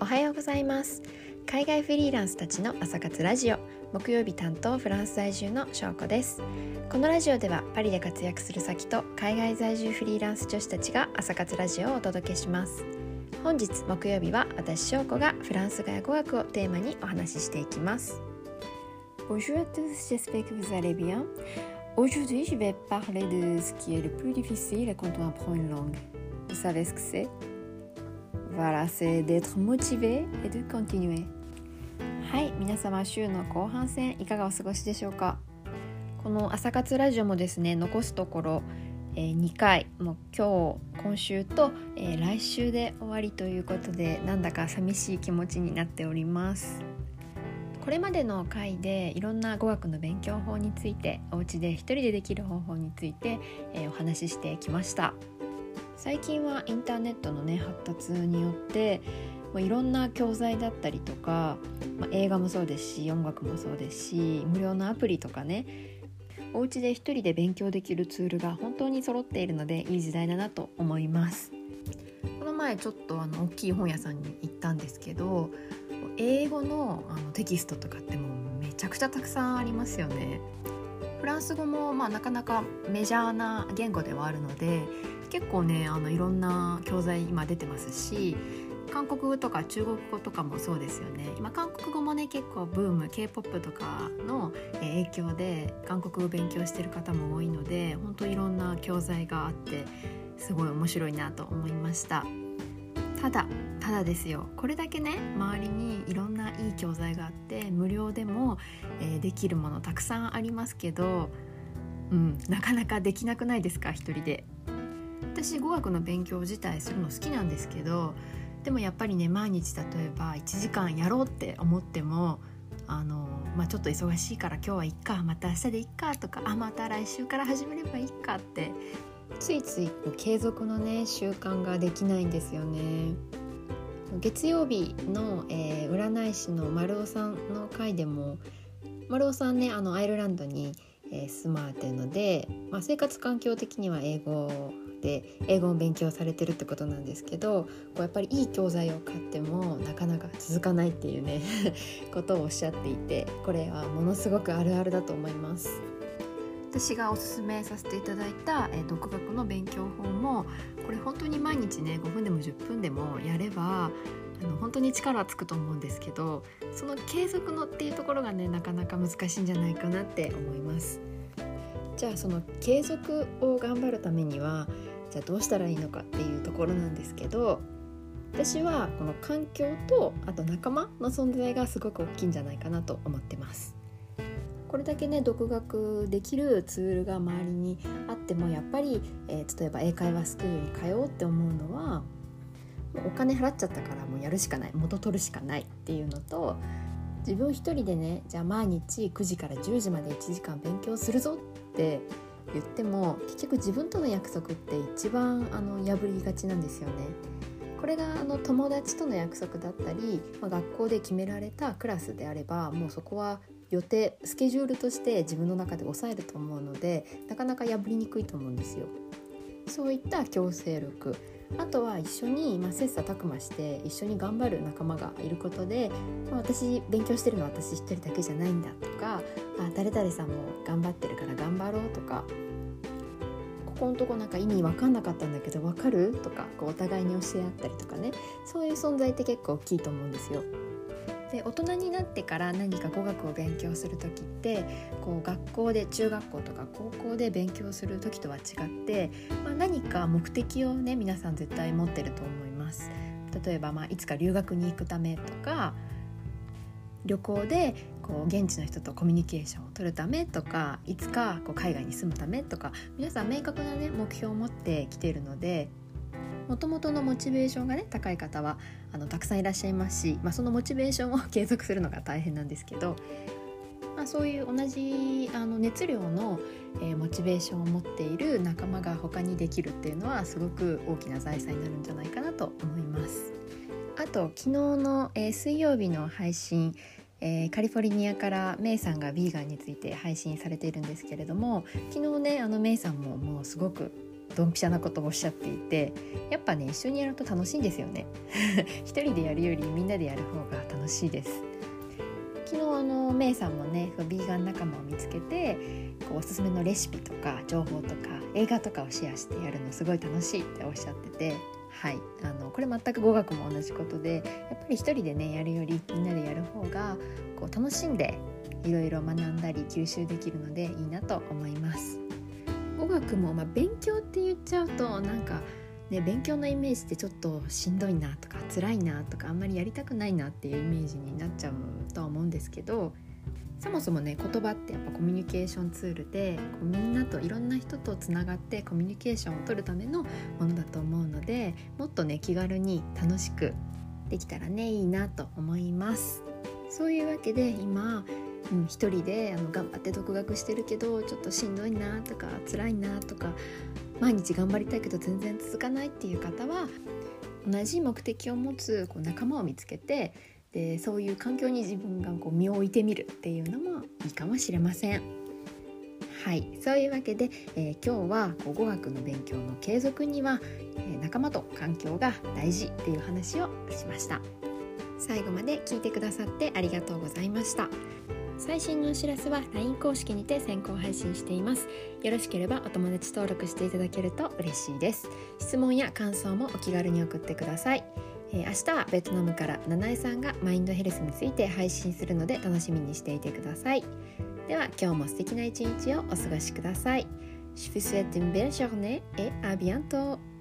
おはようございます海外フリーランスたちの朝活ラジオ木曜日担当フランス在住の翔子ですこのラジオではパリで活躍する先と海外在住フリーランス女子たちが朝活ラジオをお届けします本日木曜日は私翔子がフランス語や語学をテーマにお話ししていきます Bonjour à tous, j'espère que vous allez bien. Aujourd'hui, je vais parler de ce qui est le plus difficile quand on apprend une langue. Vous savez ce que c'est Voilà, c'est d'être motivé et de continuer. はい皆様週の後半戦いかがお過ごしでしょうか？この朝活ラジオもですね残すところ、えー、2回もう今日今週と、えー、来週で終わりということでなんだか寂しい気持ちになっております。これまでの回でいろんな語学の勉強法についてお家で一人でできる方法について、えー、お話ししてきました。最近はインターネットのね発達によってまあ、いろんな教材だったりとか、まあ、映画もそうですし音楽もそうですし無料のアプリとかねお家で一人で勉強できるツールが本当に揃っているのでいい時代だなと思います。この前ちょっとあの大きい本屋さんに行ったんですけど英語のあのテキストとかってもうめちゃくちゃたくさんありますよね。フランス語もまあなかなかメジャーな言語ではあるので結構ねあのいろんな教材今出てますし韓国語とか中国語とかもそうですよね。今韓国語もね結構ブーム k p o p とかの影響で韓国語勉強してる方も多いので本当いろんな教材があってすごい面白いなと思いました。ただただですよ。これだけね周りにいろんないい教材があって無料でも、えー、できるものたくさんありますけどうんなかなかできなくないですか？一人で。私語学の勉強自体するの好きなんですけどでもやっぱりね毎日例えば1時間やろうって思ってもあの、まあ、ちょっと忙しいから今日はいっかまた明日でいっかとかあまた来週から始めればいいかってついつい継続のね習慣ができないんですよね。月曜日の、えー、占い師の丸尾さんの回でも丸尾さんねあのアイルランドに、えー、住まれてるので、まあ、生活環境的には英語で英語を勉強されてるってことなんですけどこうやっぱりいい教材を買ってもなかなか続かないっていうね ことをおっしゃっていてこれはものすごくあるあるだと思います。私がおすすめさせていただいた、え独学の勉強法もこれ本当に毎日ね5分でも10分でもやればあの本当に力つくと思うんですけどその継続のっていうところがねなかなか難しいんじゃないかなって思います。じゃあその継続を頑張るためにはじゃあどうしたらいいのかっていうところなんですけど私はこの環境とあと仲間の存在がすごく大きいんじゃないかなと思ってます。これだけね独学できるツールが周りにあってもやっぱり、えー、例えば英会話スクールに通おうって思うのはお金払っちゃったからもうやるしかない元取るしかないっていうのと自分一人でねじゃあ毎日9時から10時まで1時間勉強するぞって言っても結局自分との約束って一番あの破りがちなんですよね。これがあの友達との約束だったり、まあ、学校で決められたクラスであればもうそこは予定スケジュールとして自分の中で抑えると思うのでなかなか破りにくいと思うんですよ。そういった強制力あとは一緒に、まあ、切磋琢磨して一緒に頑張る仲間がいることで、まあ、私勉強してるのは私一人だけじゃないんだとかあ誰々さんも頑張ってるから頑張ろうとかここのとこなんか意味分かんなかったんだけど分かるとかこうお互いに教え合ったりとかねそういう存在って結構大きいと思うんですよ。で大人になってから何か語学を勉強する時ってこう学校で中学校とか高校で勉強する時とは違って、まあ、何か目的をね皆さん絶対持ってると思います。例えば、まあ、いつか留学に行くためとか旅行でこう現地の人とコミュニケーションを取るためとかいつかこう海外に住むためとか皆さん明確な、ね、目標を持ってきているのでもともとのモチベーションがね高い方はあのたくさんいらっしゃいますし、まあ、そのモチベーションを継続するのが大変なんですけど、まあ、そういう同じあの熱量の、えー、モチベーションを持っている仲間が他にできるっていうのはすごく大きな財産になるんじゃないかなと思います。あと昨日の、えー、水曜日の配信えー、カリフォルニアからメイさんがヴィーガンについて配信されているんですけれども昨日ねあのメイさんももうすごくドンピシャなことをおっしゃっていてやっぱね一緒にやると楽しいんですよね。一人でやるよりみんなでやる方が楽しいです。昨日あのメイさんもねビーガン仲間を見つけてこうおすすめのレシピとか情報とか映画とかをシェアしてやるのすごい楽しいっておっしゃっててはい。あのこれ全く語学も同じことでやっぱり一人でねやるよりみんなでやる方がこう楽しんでいろいろ学んだり吸収できるのでいいなと思います。語学もまあ勉強って言っちゃうとなんかね勉強のイメージってちょっとしんどいなとか辛いなとかあんまりやりたくないなっていうイメージになっちゃうとは思うんですけどそもそもね言葉ってやっぱコミュニケーションツールでこうみんなといろんな人とつながってコミュニケーションを取るためのものだと思うのでもっとね気軽に楽しくできたらねいいなと思います。そういうわけで今うん、一人であの頑張って独学してるけどちょっとしんどいなとか辛いなとか毎日頑張りたいけど全然続かないっていう方は同じ目的を持つこう仲間を見つけてでそういう環境に自分がこう身を置いてみるっていうのもいいかもしれません。はい。そういうわけで、えー、今日は語学の勉強の継続には、えー、仲間と環境が大事っていう話をしました。最後まで聞いてくださってありがとうございました。最新のお知らせは LINE 公式にて先行配信しています。よろしければお友達登録していただけると嬉しいです。質問や感想もお気軽に送ってください、えー、明日はベトナムから七重さんがマインドヘルスについて配信するので楽しみにしていてください。では今日も素敵な一日をお過ごしください。Je vous souhaite une belle journée et à bientôt。